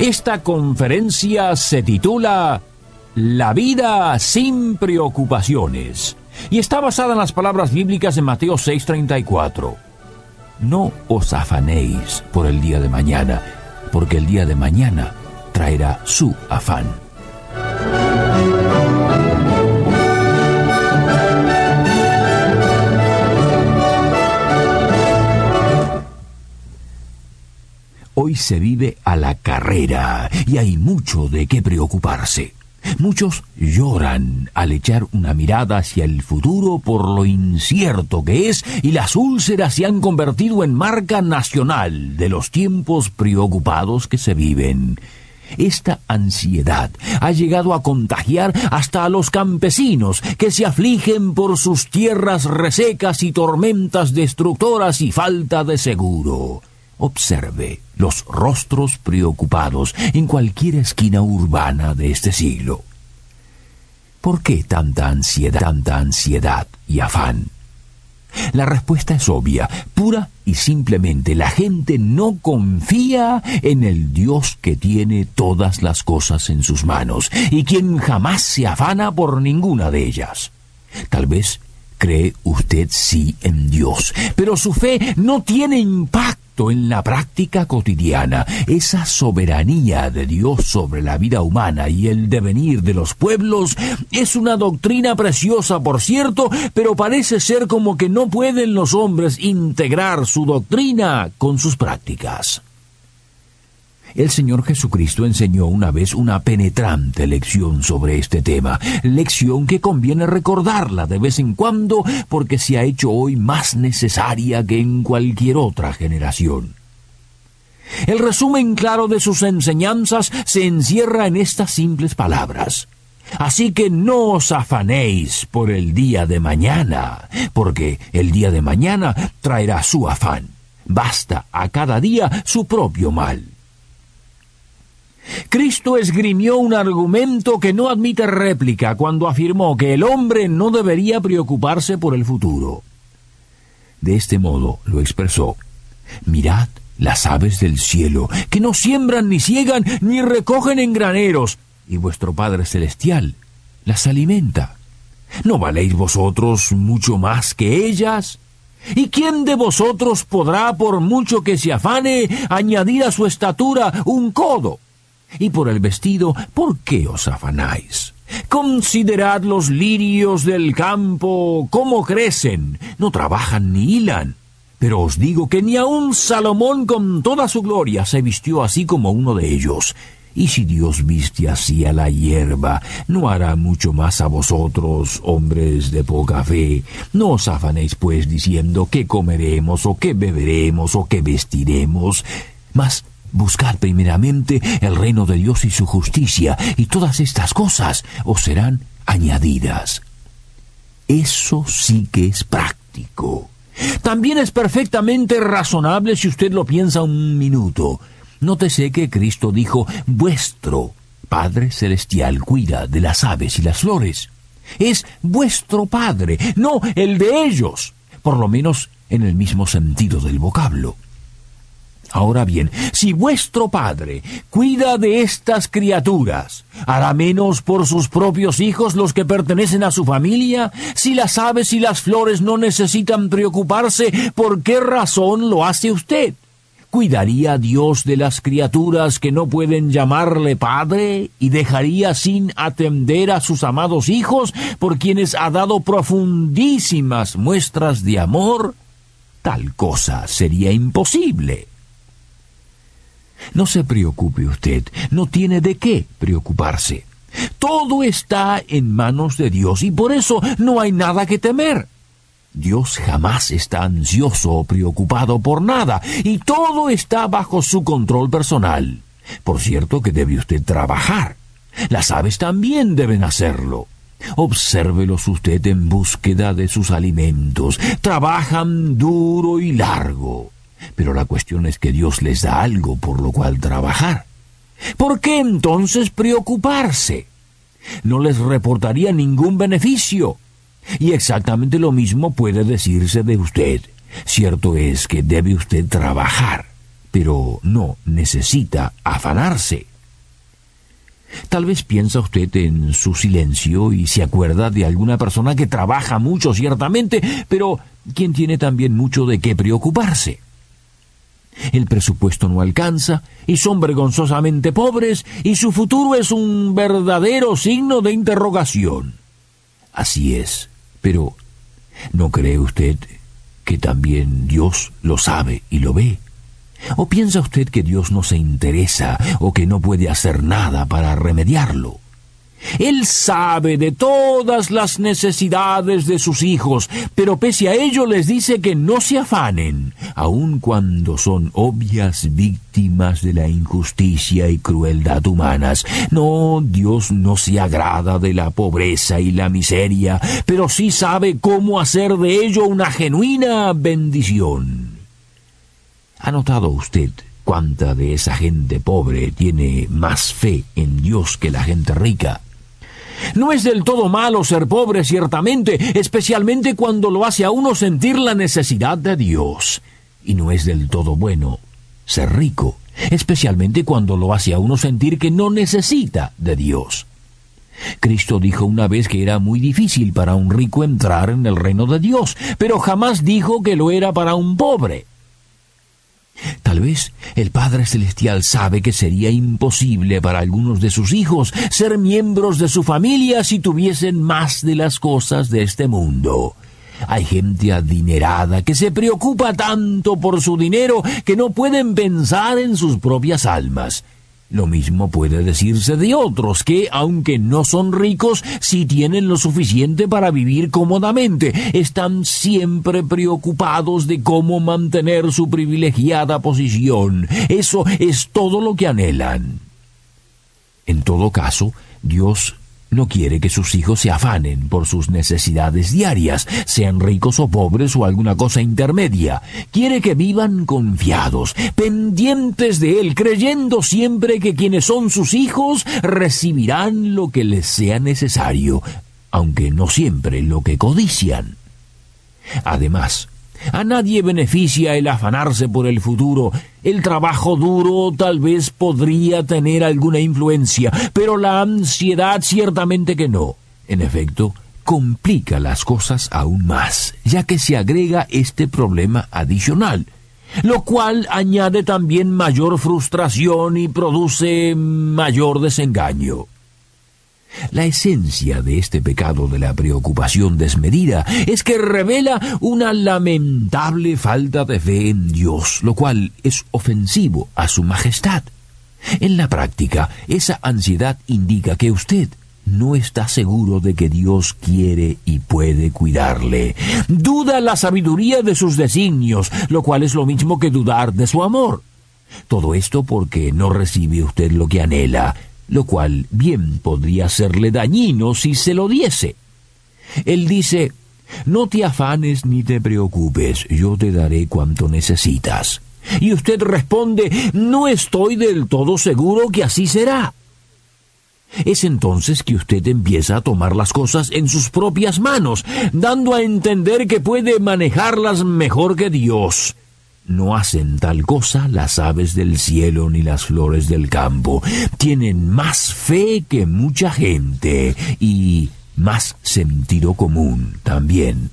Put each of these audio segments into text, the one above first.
Esta conferencia se titula La vida sin preocupaciones y está basada en las palabras bíblicas de Mateo 6:34. No os afanéis por el día de mañana, porque el día de mañana traerá su afán. Hoy se vive a la carrera y hay mucho de qué preocuparse. Muchos lloran al echar una mirada hacia el futuro por lo incierto que es y las úlceras se han convertido en marca nacional de los tiempos preocupados que se viven. Esta ansiedad ha llegado a contagiar hasta a los campesinos que se afligen por sus tierras resecas y tormentas destructoras y falta de seguro. Observe los rostros preocupados en cualquier esquina urbana de este siglo. ¿Por qué tanta ansiedad, tanta ansiedad y afán? La respuesta es obvia, pura y simplemente la gente no confía en el Dios que tiene todas las cosas en sus manos y quien jamás se afana por ninguna de ellas. Tal vez cree usted sí en Dios, pero su fe no tiene impacto en la práctica cotidiana. Esa soberanía de Dios sobre la vida humana y el devenir de los pueblos es una doctrina preciosa, por cierto, pero parece ser como que no pueden los hombres integrar su doctrina con sus prácticas. El Señor Jesucristo enseñó una vez una penetrante lección sobre este tema, lección que conviene recordarla de vez en cuando porque se ha hecho hoy más necesaria que en cualquier otra generación. El resumen claro de sus enseñanzas se encierra en estas simples palabras. Así que no os afanéis por el día de mañana, porque el día de mañana traerá su afán. Basta a cada día su propio mal. Cristo esgrimió un argumento que no admite réplica cuando afirmó que el hombre no debería preocuparse por el futuro. De este modo lo expresó. Mirad las aves del cielo, que no siembran ni ciegan ni recogen en graneros, y vuestro Padre Celestial las alimenta. ¿No valéis vosotros mucho más que ellas? ¿Y quién de vosotros podrá, por mucho que se afane, añadir a su estatura un codo? Y por el vestido, ¿por qué os afanáis? Considerad los lirios del campo, cómo crecen, no trabajan ni hilan. Pero os digo que ni aun Salomón con toda su gloria se vistió así como uno de ellos. Y si Dios viste así a la hierba, ¿no hará mucho más a vosotros, hombres de poca fe? No os afanéis, pues, diciendo qué comeremos, o qué beberemos, o qué vestiremos. Mas Buscad primeramente el reino de Dios y su justicia, y todas estas cosas os serán añadidas. Eso sí que es práctico. También es perfectamente razonable si usted lo piensa un minuto. Nótese que Cristo dijo, vuestro Padre Celestial cuida de las aves y las flores. Es vuestro Padre, no el de ellos, por lo menos en el mismo sentido del vocablo. Ahora bien, si vuestro Padre cuida de estas criaturas, ¿hará menos por sus propios hijos los que pertenecen a su familia? Si las aves y las flores no necesitan preocuparse, ¿por qué razón lo hace usted? ¿Cuidaría Dios de las criaturas que no pueden llamarle Padre y dejaría sin atender a sus amados hijos por quienes ha dado profundísimas muestras de amor? Tal cosa sería imposible. No se preocupe usted, no tiene de qué preocuparse. Todo está en manos de Dios y por eso no hay nada que temer. Dios jamás está ansioso o preocupado por nada, y todo está bajo su control personal. Por cierto que debe usted trabajar. Las aves también deben hacerlo. Obsérvelos usted en búsqueda de sus alimentos. Trabajan duro y largo. Pero la cuestión es que Dios les da algo por lo cual trabajar. ¿Por qué entonces preocuparse? No les reportaría ningún beneficio. Y exactamente lo mismo puede decirse de usted. Cierto es que debe usted trabajar, pero no necesita afanarse. Tal vez piensa usted en su silencio y se acuerda de alguna persona que trabaja mucho, ciertamente, pero quien tiene también mucho de qué preocuparse. El presupuesto no alcanza, y son vergonzosamente pobres, y su futuro es un verdadero signo de interrogación. Así es, pero ¿no cree usted que también Dios lo sabe y lo ve? ¿O piensa usted que Dios no se interesa o que no puede hacer nada para remediarlo? Él sabe de todas las necesidades de sus hijos, pero pese a ello les dice que no se afanen, aun cuando son obvias víctimas de la injusticia y crueldad humanas. No, Dios no se agrada de la pobreza y la miseria, pero sí sabe cómo hacer de ello una genuina bendición. ¿Ha notado usted cuánta de esa gente pobre tiene más fe en Dios que la gente rica? No es del todo malo ser pobre, ciertamente, especialmente cuando lo hace a uno sentir la necesidad de Dios. Y no es del todo bueno ser rico, especialmente cuando lo hace a uno sentir que no necesita de Dios. Cristo dijo una vez que era muy difícil para un rico entrar en el reino de Dios, pero jamás dijo que lo era para un pobre. Tal vez el Padre Celestial sabe que sería imposible para algunos de sus hijos ser miembros de su familia si tuviesen más de las cosas de este mundo. Hay gente adinerada que se preocupa tanto por su dinero que no pueden pensar en sus propias almas. Lo mismo puede decirse de otros que, aunque no son ricos, sí tienen lo suficiente para vivir cómodamente. Están siempre preocupados de cómo mantener su privilegiada posición. Eso es todo lo que anhelan. En todo caso, Dios no quiere que sus hijos se afanen por sus necesidades diarias, sean ricos o pobres o alguna cosa intermedia. Quiere que vivan confiados, pendientes de Él, creyendo siempre que quienes son sus hijos recibirán lo que les sea necesario, aunque no siempre lo que codician. Además, a nadie beneficia el afanarse por el futuro. El trabajo duro tal vez podría tener alguna influencia, pero la ansiedad ciertamente que no. En efecto, complica las cosas aún más, ya que se agrega este problema adicional, lo cual añade también mayor frustración y produce mayor desengaño. La esencia de este pecado de la preocupación desmedida es que revela una lamentable falta de fe en Dios, lo cual es ofensivo a su majestad. En la práctica, esa ansiedad indica que usted no está seguro de que Dios quiere y puede cuidarle. Duda la sabiduría de sus designios, lo cual es lo mismo que dudar de su amor. Todo esto porque no recibe usted lo que anhela, lo cual bien podría serle dañino si se lo diese. Él dice, no te afanes ni te preocupes, yo te daré cuanto necesitas. Y usted responde, no estoy del todo seguro que así será. Es entonces que usted empieza a tomar las cosas en sus propias manos, dando a entender que puede manejarlas mejor que Dios. No hacen tal cosa las aves del cielo ni las flores del campo. Tienen más fe que mucha gente y más sentido común también.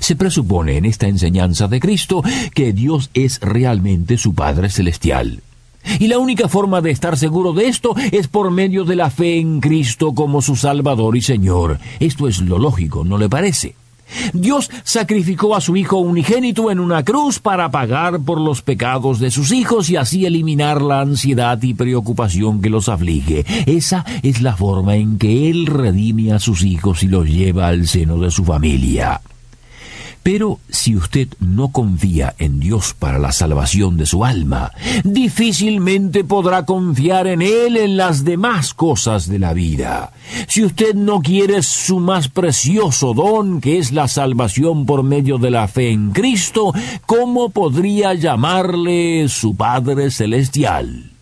Se presupone en esta enseñanza de Cristo que Dios es realmente su Padre Celestial. Y la única forma de estar seguro de esto es por medio de la fe en Cristo como su Salvador y Señor. Esto es lo lógico, ¿no le parece? Dios sacrificó a su Hijo unigénito en una cruz para pagar por los pecados de sus hijos y así eliminar la ansiedad y preocupación que los aflige. Esa es la forma en que Él redime a sus hijos y los lleva al seno de su familia. Pero si usted no confía en Dios para la salvación de su alma, difícilmente podrá confiar en Él en las demás cosas de la vida. Si usted no quiere su más precioso don, que es la salvación por medio de la fe en Cristo, ¿cómo podría llamarle su Padre Celestial?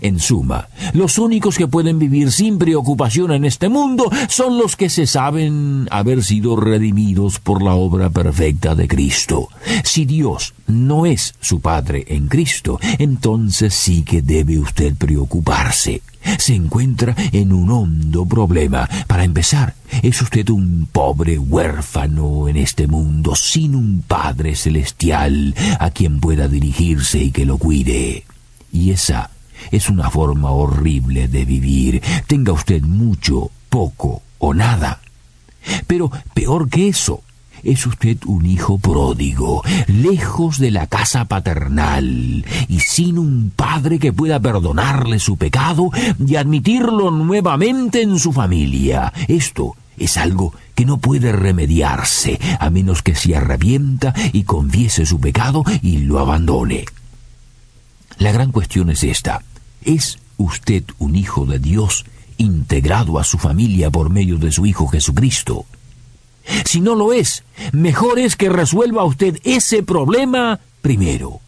En suma, los únicos que pueden vivir sin preocupación en este mundo son los que se saben haber sido redimidos por la obra perfecta de Cristo. Si Dios no es su Padre en Cristo, entonces sí que debe usted preocuparse. Se encuentra en un hondo problema. Para empezar, es usted un pobre huérfano en este mundo sin un Padre celestial a quien pueda dirigirse y que lo cuide. Y esa es una forma horrible de vivir. Tenga usted mucho, poco o nada. Pero peor que eso, es usted un hijo pródigo, lejos de la casa paternal y sin un padre que pueda perdonarle su pecado y admitirlo nuevamente en su familia. Esto es algo que no puede remediarse a menos que se arrepienta y confiese su pecado y lo abandone. La gran cuestión es esta. ¿Es usted un hijo de Dios integrado a su familia por medio de su Hijo Jesucristo? Si no lo es, mejor es que resuelva usted ese problema primero.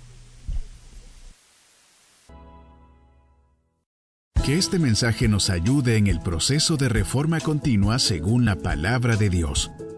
Que este mensaje nos ayude en el proceso de reforma continua según la palabra de Dios.